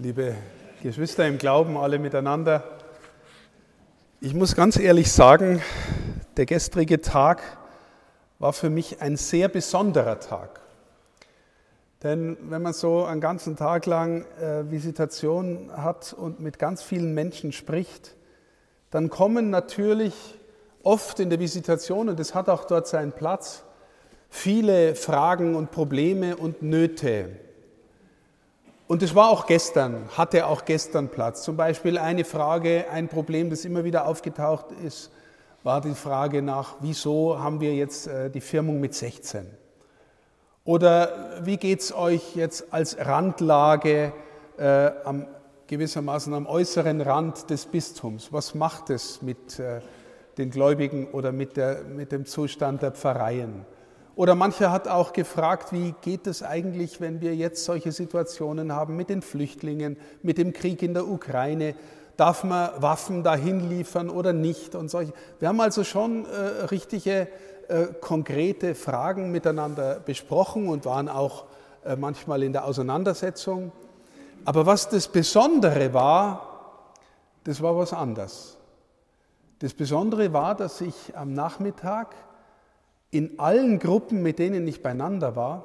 liebe Geschwister im Glauben, alle miteinander. Ich muss ganz ehrlich sagen, der gestrige Tag war für mich ein sehr besonderer Tag. Denn wenn man so einen ganzen Tag lang äh, Visitation hat und mit ganz vielen Menschen spricht, dann kommen natürlich oft in der Visitation, und es hat auch dort seinen Platz, viele Fragen und Probleme und Nöte. Und es war auch gestern, hatte auch gestern Platz. Zum Beispiel eine Frage, ein Problem, das immer wieder aufgetaucht ist, war die Frage nach, wieso haben wir jetzt äh, die Firmung mit 16? Oder wie geht es euch jetzt als Randlage äh, am, gewissermaßen am äußeren Rand des Bistums? Was macht es mit äh, den Gläubigen oder mit, der, mit dem Zustand der Pfarreien? Oder mancher hat auch gefragt, wie geht es eigentlich, wenn wir jetzt solche Situationen haben mit den Flüchtlingen, mit dem Krieg in der Ukraine? Darf man Waffen dahin liefern oder nicht? Und solche. Wir haben also schon äh, richtige äh, konkrete Fragen miteinander besprochen und waren auch äh, manchmal in der Auseinandersetzung. Aber was das Besondere war, das war was anderes. Das Besondere war, dass ich am Nachmittag in allen Gruppen, mit denen ich beieinander war,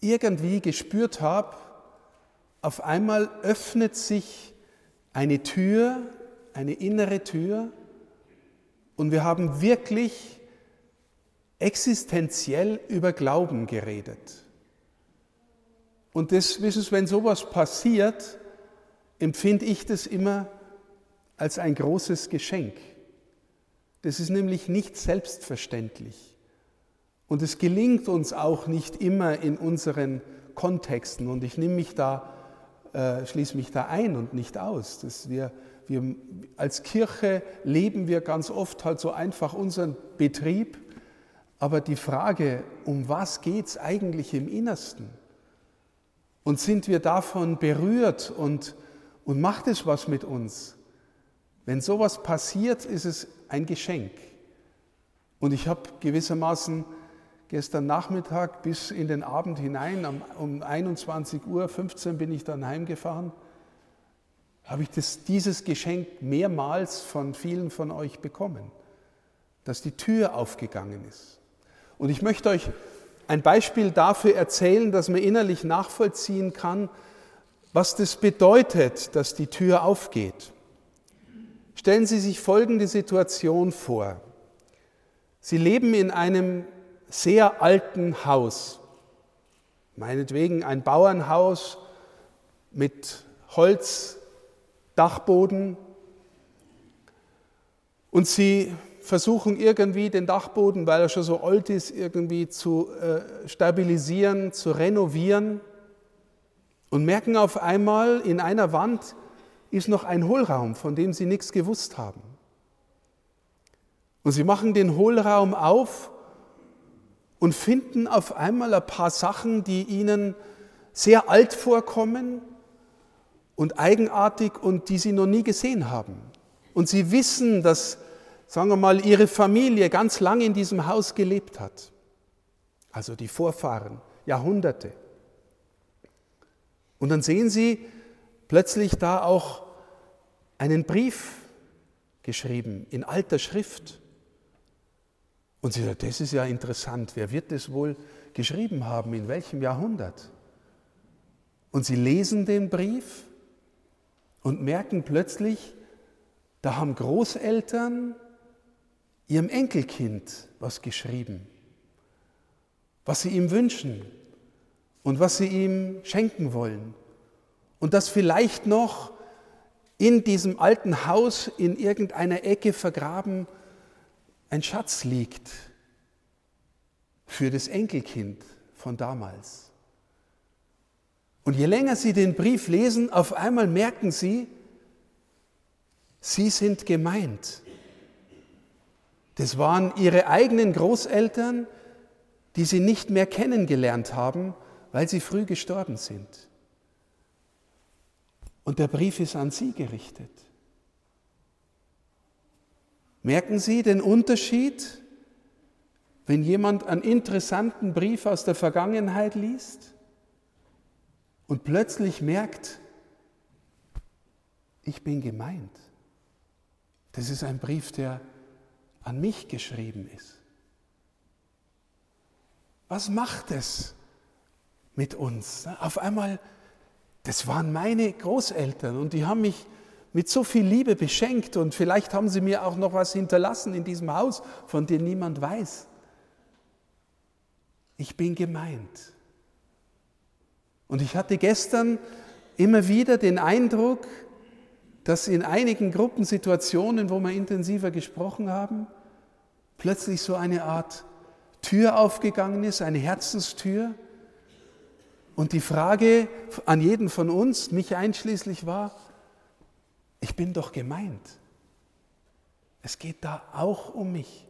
irgendwie gespürt habe, auf einmal öffnet sich eine Tür, eine innere Tür, und wir haben wirklich existenziell über Glauben geredet. Und das, wissen Sie, wenn sowas passiert, empfinde ich das immer als ein großes Geschenk. Das ist nämlich nicht selbstverständlich. Und es gelingt uns auch nicht immer in unseren Kontexten. Und ich nehme mich da, äh, schließe mich da ein und nicht aus. Dass wir, wir als Kirche leben wir ganz oft halt so einfach unseren Betrieb. Aber die Frage, um was geht es eigentlich im Innersten? Und sind wir davon berührt und, und macht es was mit uns? Wenn sowas passiert, ist es ein Geschenk. Und ich habe gewissermaßen gestern Nachmittag bis in den Abend hinein, um 21.15 Uhr bin ich dann heimgefahren, habe ich das, dieses Geschenk mehrmals von vielen von euch bekommen, dass die Tür aufgegangen ist. Und ich möchte euch ein Beispiel dafür erzählen, dass man innerlich nachvollziehen kann, was das bedeutet, dass die Tür aufgeht. Stellen Sie sich folgende Situation vor. Sie leben in einem sehr alten Haus, meinetwegen ein Bauernhaus mit Holzdachboden und Sie versuchen irgendwie den Dachboden, weil er schon so alt ist, irgendwie zu äh, stabilisieren, zu renovieren und merken auf einmal in einer Wand, ist noch ein Hohlraum, von dem sie nichts gewusst haben. Und sie machen den Hohlraum auf und finden auf einmal ein paar Sachen, die ihnen sehr alt vorkommen und eigenartig und die sie noch nie gesehen haben. Und sie wissen, dass, sagen wir mal, ihre Familie ganz lange in diesem Haus gelebt hat. Also die Vorfahren, Jahrhunderte. Und dann sehen sie, plötzlich da auch einen Brief geschrieben in alter Schrift. Und sie sagt, das ist ja interessant, wer wird das wohl geschrieben haben, in welchem Jahrhundert? Und sie lesen den Brief und merken plötzlich, da haben Großeltern ihrem Enkelkind was geschrieben, was sie ihm wünschen und was sie ihm schenken wollen und das vielleicht noch in diesem alten Haus in irgendeiner Ecke vergraben ein Schatz liegt für das Enkelkind von damals. Und je länger Sie den Brief lesen, auf einmal merken Sie, Sie sind gemeint. Das waren Ihre eigenen Großeltern, die Sie nicht mehr kennengelernt haben, weil sie früh gestorben sind. Und der Brief ist an Sie gerichtet. Merken Sie den Unterschied, wenn jemand einen interessanten Brief aus der Vergangenheit liest und plötzlich merkt, ich bin gemeint. Das ist ein Brief, der an mich geschrieben ist. Was macht es mit uns? Auf einmal, das waren meine Großeltern und die haben mich mit so viel Liebe beschenkt und vielleicht haben sie mir auch noch was hinterlassen in diesem Haus, von dem niemand weiß. Ich bin gemeint. Und ich hatte gestern immer wieder den Eindruck, dass in einigen Gruppensituationen, wo wir intensiver gesprochen haben, plötzlich so eine Art Tür aufgegangen ist, eine Herzenstür. Und die Frage an jeden von uns, mich einschließlich, war, ich bin doch gemeint. Es geht da auch um mich.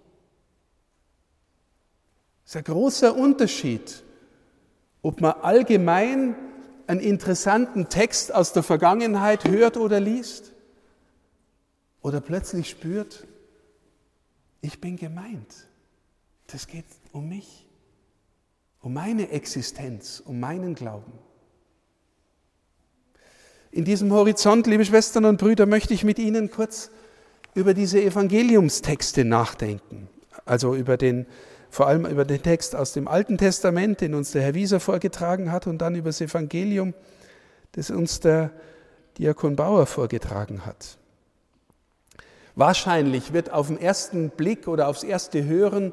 Es ist ein großer Unterschied, ob man allgemein einen interessanten Text aus der Vergangenheit hört oder liest oder plötzlich spürt, ich bin gemeint. Das geht um mich, um meine Existenz, um meinen Glauben. In diesem Horizont, liebe Schwestern und Brüder, möchte ich mit Ihnen kurz über diese Evangeliumstexte nachdenken. Also über den, vor allem über den Text aus dem Alten Testament, den uns der Herr Wieser vorgetragen hat, und dann über das Evangelium, das uns der Diakon Bauer vorgetragen hat. Wahrscheinlich wird auf den ersten Blick oder aufs erste Hören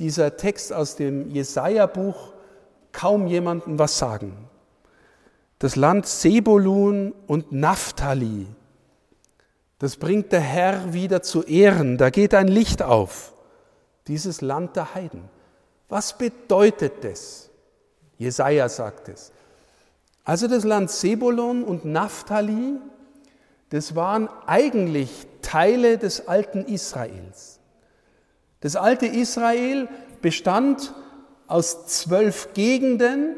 dieser Text aus dem Jesaja-Buch kaum jemandem was sagen. Das Land Sebolun und Naphtali, das bringt der Herr wieder zu Ehren. Da geht ein Licht auf. Dieses Land der Heiden. Was bedeutet das? Jesaja sagt es. Also das Land Sebolun und Naphtali, das waren eigentlich Teile des alten Israels. Das alte Israel bestand aus zwölf Gegenden,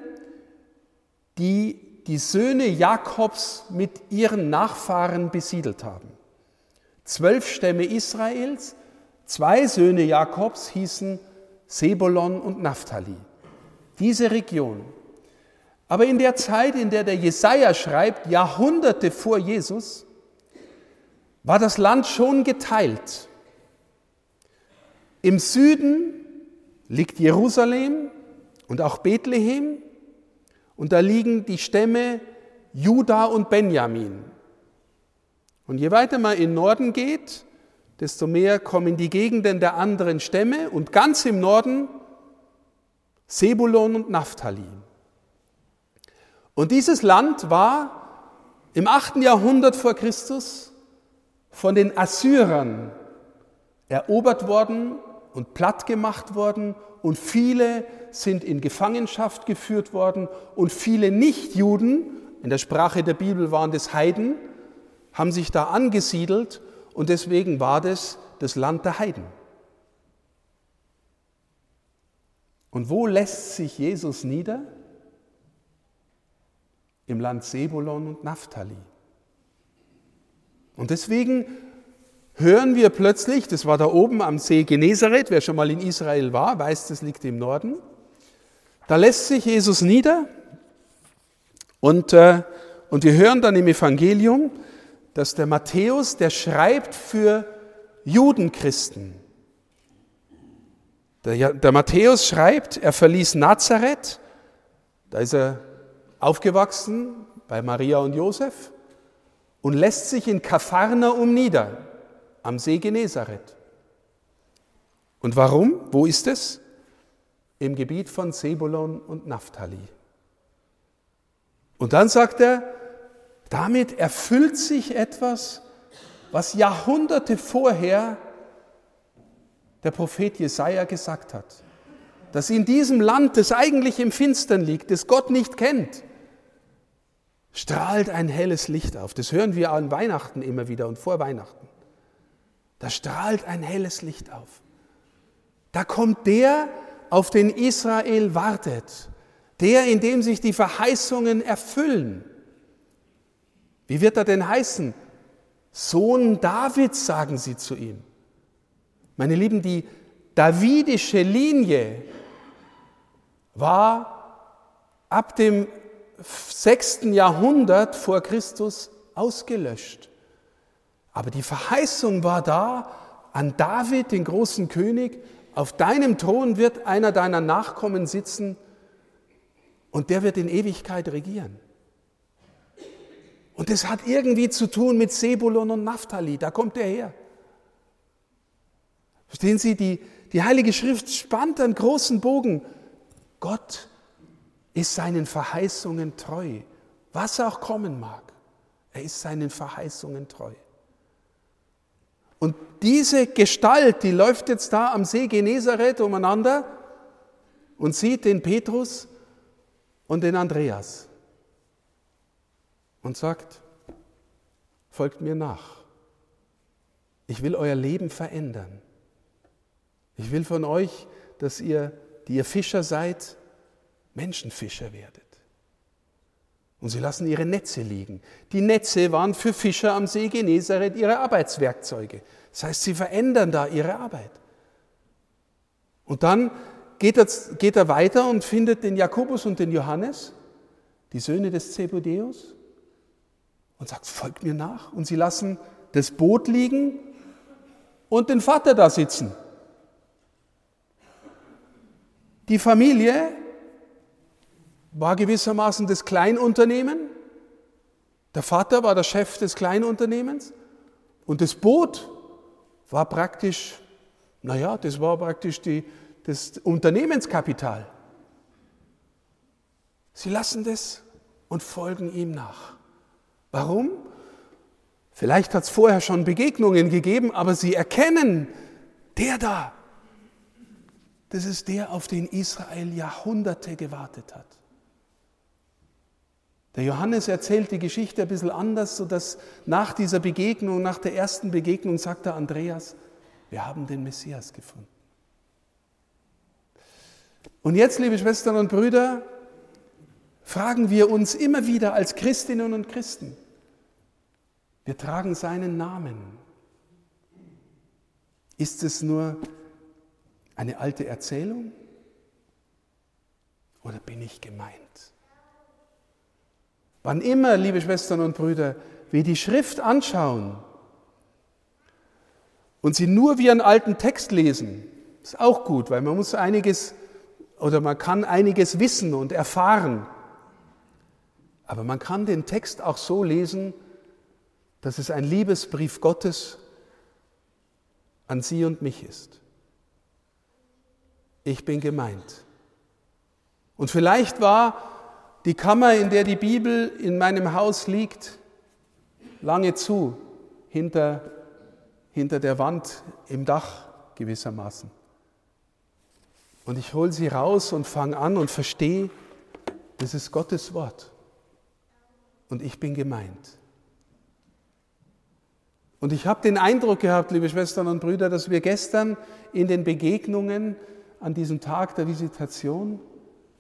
die die Söhne Jakobs mit ihren Nachfahren besiedelt haben. Zwölf Stämme Israels, zwei Söhne Jakobs hießen Sebolon und Naphtali. Diese Region. Aber in der Zeit, in der der Jesaja schreibt, Jahrhunderte vor Jesus, war das Land schon geteilt. Im Süden liegt Jerusalem und auch Bethlehem und da liegen die Stämme Juda und Benjamin. Und je weiter man in Norden geht, desto mehr kommen die Gegenden der anderen Stämme und ganz im Norden Sebulon und Naphtali. Und dieses Land war im 8. Jahrhundert vor Christus von den Assyrern erobert worden und platt gemacht worden und viele sind in Gefangenschaft geführt worden und viele Nichtjuden, in der Sprache der Bibel waren das Heiden, haben sich da angesiedelt und deswegen war das das Land der Heiden. Und wo lässt sich Jesus nieder? Im Land Sebulon und Naphtali. Und deswegen hören wir plötzlich, das war da oben am See Genezareth, wer schon mal in Israel war, weiß, das liegt im Norden. Da lässt sich Jesus nieder und, äh, und wir hören dann im Evangelium, dass der Matthäus, der schreibt für Judenchristen. Der, der Matthäus schreibt, er verließ Nazareth, da ist er aufgewachsen bei Maria und Josef und lässt sich in Kapharnaum nieder am See Genezareth. Und warum? Wo ist es? Im Gebiet von Sebulon und Naphtali. Und dann sagt er, damit erfüllt sich etwas, was Jahrhunderte vorher der Prophet Jesaja gesagt hat. Dass in diesem Land, das eigentlich im Finstern liegt, das Gott nicht kennt, strahlt ein helles Licht auf. Das hören wir an Weihnachten immer wieder und vor Weihnachten. Da strahlt ein helles Licht auf. Da kommt der, auf den Israel wartet, der, in dem sich die Verheißungen erfüllen. Wie wird er denn heißen? Sohn Davids, sagen sie zu ihm. Meine Lieben, die davidische Linie war ab dem 6. Jahrhundert vor Christus ausgelöscht. Aber die Verheißung war da an David, den großen König, auf deinem Thron wird einer deiner Nachkommen sitzen und der wird in Ewigkeit regieren. Und das hat irgendwie zu tun mit Sebulon und Naphtali, da kommt er her. Verstehen Sie, die, die Heilige Schrift spannt einen großen Bogen. Gott ist seinen Verheißungen treu, was auch kommen mag. Er ist seinen Verheißungen treu. Und diese Gestalt, die läuft jetzt da am See Genezareth umeinander und sieht den Petrus und den Andreas und sagt, folgt mir nach. Ich will euer Leben verändern. Ich will von euch, dass ihr, die ihr Fischer seid, Menschenfischer werdet. Und sie lassen ihre Netze liegen. Die Netze waren für Fischer am See Genezareth ihre Arbeitswerkzeuge. Das heißt, sie verändern da ihre Arbeit. Und dann geht er, geht er weiter und findet den Jakobus und den Johannes, die Söhne des Zebedeus, und sagt, folgt mir nach. Und sie lassen das Boot liegen und den Vater da sitzen. Die Familie war gewissermaßen das Kleinunternehmen. Der Vater war der Chef des Kleinunternehmens und das Boot war praktisch, naja, das war praktisch die, das Unternehmenskapital. Sie lassen das und folgen ihm nach. Warum? Vielleicht hat es vorher schon Begegnungen gegeben, aber sie erkennen, der da, das ist der, auf den Israel Jahrhunderte gewartet hat. Der Johannes erzählt die Geschichte ein bisschen anders, sodass nach dieser Begegnung, nach der ersten Begegnung, sagt der Andreas, wir haben den Messias gefunden. Und jetzt, liebe Schwestern und Brüder, fragen wir uns immer wieder als Christinnen und Christen, wir tragen seinen Namen. Ist es nur eine alte Erzählung oder bin ich gemeint? Wann immer, liebe Schwestern und Brüder, wir die Schrift anschauen und sie nur wie einen alten Text lesen, ist auch gut, weil man muss einiges oder man kann einiges wissen und erfahren. Aber man kann den Text auch so lesen, dass es ein Liebesbrief Gottes an Sie und mich ist. Ich bin gemeint. Und vielleicht war die Kammer, in der die Bibel in meinem Haus liegt, lange zu, hinter, hinter der Wand im Dach gewissermaßen. Und ich hole sie raus und fange an und verstehe, das ist Gottes Wort. Und ich bin gemeint. Und ich habe den Eindruck gehabt, liebe Schwestern und Brüder, dass wir gestern in den Begegnungen an diesem Tag der Visitation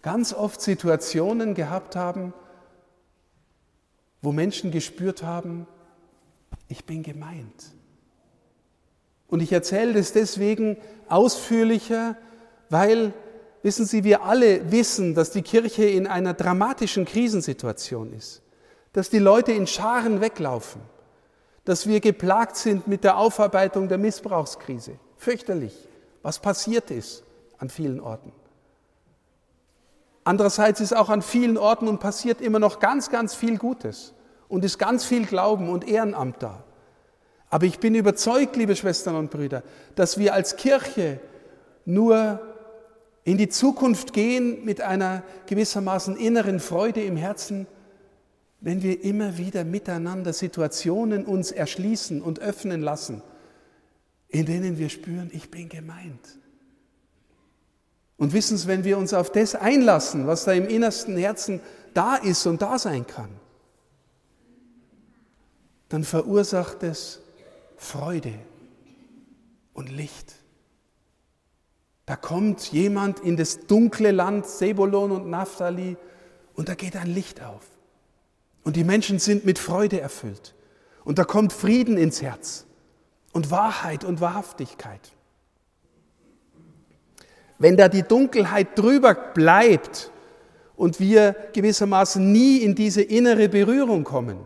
ganz oft Situationen gehabt haben, wo Menschen gespürt haben, ich bin gemeint. Und ich erzähle das deswegen ausführlicher, weil, wissen Sie, wir alle wissen, dass die Kirche in einer dramatischen Krisensituation ist, dass die Leute in Scharen weglaufen, dass wir geplagt sind mit der Aufarbeitung der Missbrauchskrise. Fürchterlich, was passiert ist an vielen Orten. Andererseits ist auch an vielen Orten und passiert immer noch ganz, ganz viel Gutes und ist ganz viel Glauben und Ehrenamt da. Aber ich bin überzeugt, liebe Schwestern und Brüder, dass wir als Kirche nur in die Zukunft gehen mit einer gewissermaßen inneren Freude im Herzen, wenn wir immer wieder miteinander Situationen uns erschließen und öffnen lassen, in denen wir spüren, ich bin gemeint. Und wissen Sie, wenn wir uns auf das einlassen, was da im innersten Herzen da ist und da sein kann, dann verursacht es Freude und Licht. Da kommt jemand in das dunkle Land Sebulon und Naphtali und da geht ein Licht auf. Und die Menschen sind mit Freude erfüllt. Und da kommt Frieden ins Herz und Wahrheit und Wahrhaftigkeit. Wenn da die Dunkelheit drüber bleibt und wir gewissermaßen nie in diese innere Berührung kommen,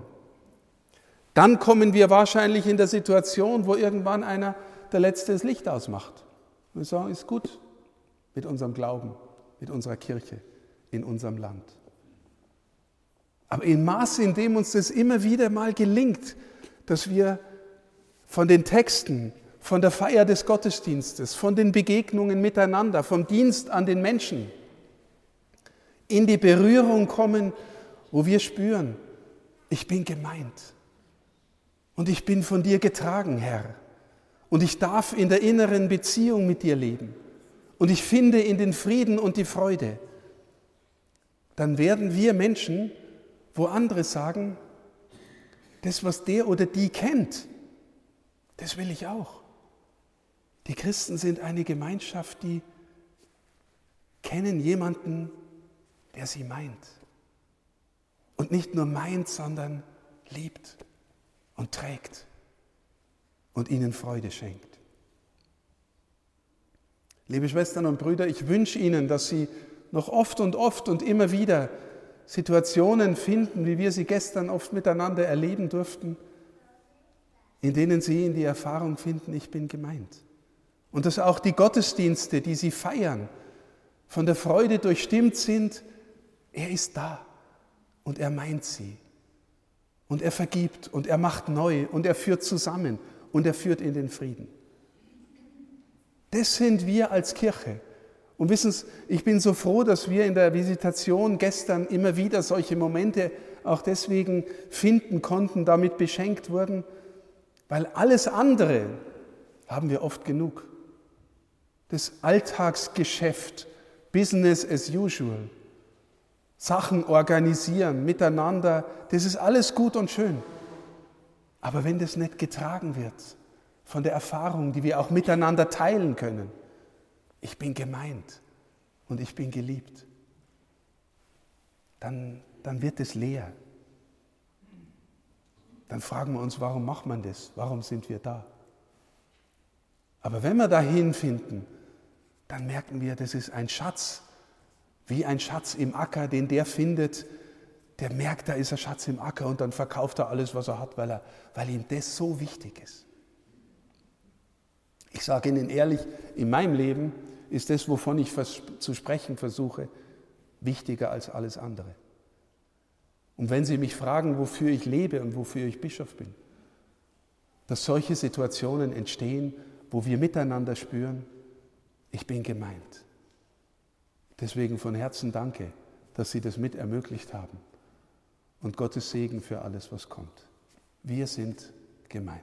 dann kommen wir wahrscheinlich in der Situation, wo irgendwann einer der Letzte das Licht ausmacht. Wir sagen, ist gut mit unserem Glauben, mit unserer Kirche, in unserem Land. Aber im Maße, in dem uns das immer wieder mal gelingt, dass wir von den Texten, von der Feier des Gottesdienstes, von den Begegnungen miteinander, vom Dienst an den Menschen in die Berührung kommen, wo wir spüren, ich bin gemeint und ich bin von dir getragen, Herr. Und ich darf in der inneren Beziehung mit dir leben. Und ich finde in den Frieden und die Freude. Dann werden wir Menschen, wo andere sagen, das, was der oder die kennt, das will ich auch. Die Christen sind eine Gemeinschaft, die kennen jemanden, der sie meint. Und nicht nur meint, sondern liebt und trägt und ihnen Freude schenkt. Liebe Schwestern und Brüder, ich wünsche Ihnen, dass Sie noch oft und oft und immer wieder Situationen finden, wie wir sie gestern oft miteinander erleben durften, in denen Sie in die Erfahrung finden, ich bin gemeint. Und dass auch die Gottesdienste, die Sie feiern, von der Freude durchstimmt sind, er ist da und er meint sie und er vergibt und er macht neu und er führt zusammen und er führt in den Frieden. Das sind wir als Kirche. Und wissen Sie, ich bin so froh, dass wir in der Visitation gestern immer wieder solche Momente auch deswegen finden konnten, damit beschenkt wurden, weil alles andere haben wir oft genug. Das Alltagsgeschäft, Business as usual, Sachen organisieren, miteinander, das ist alles gut und schön. Aber wenn das nicht getragen wird von der Erfahrung, die wir auch miteinander teilen können, ich bin gemeint und ich bin geliebt, dann, dann wird es leer. Dann fragen wir uns, warum macht man das? Warum sind wir da? Aber wenn wir dahin finden, dann merken wir, das ist ein Schatz, wie ein Schatz im Acker, den der findet, der merkt, da ist ein Schatz im Acker und dann verkauft er alles, was er hat, weil, er, weil ihm das so wichtig ist. Ich sage Ihnen ehrlich, in meinem Leben ist das, wovon ich zu sprechen versuche, wichtiger als alles andere. Und wenn Sie mich fragen, wofür ich lebe und wofür ich Bischof bin, dass solche Situationen entstehen, wo wir miteinander spüren, ich bin gemeint. Deswegen von Herzen danke, dass Sie das mit ermöglicht haben. Und Gottes Segen für alles, was kommt. Wir sind gemeint.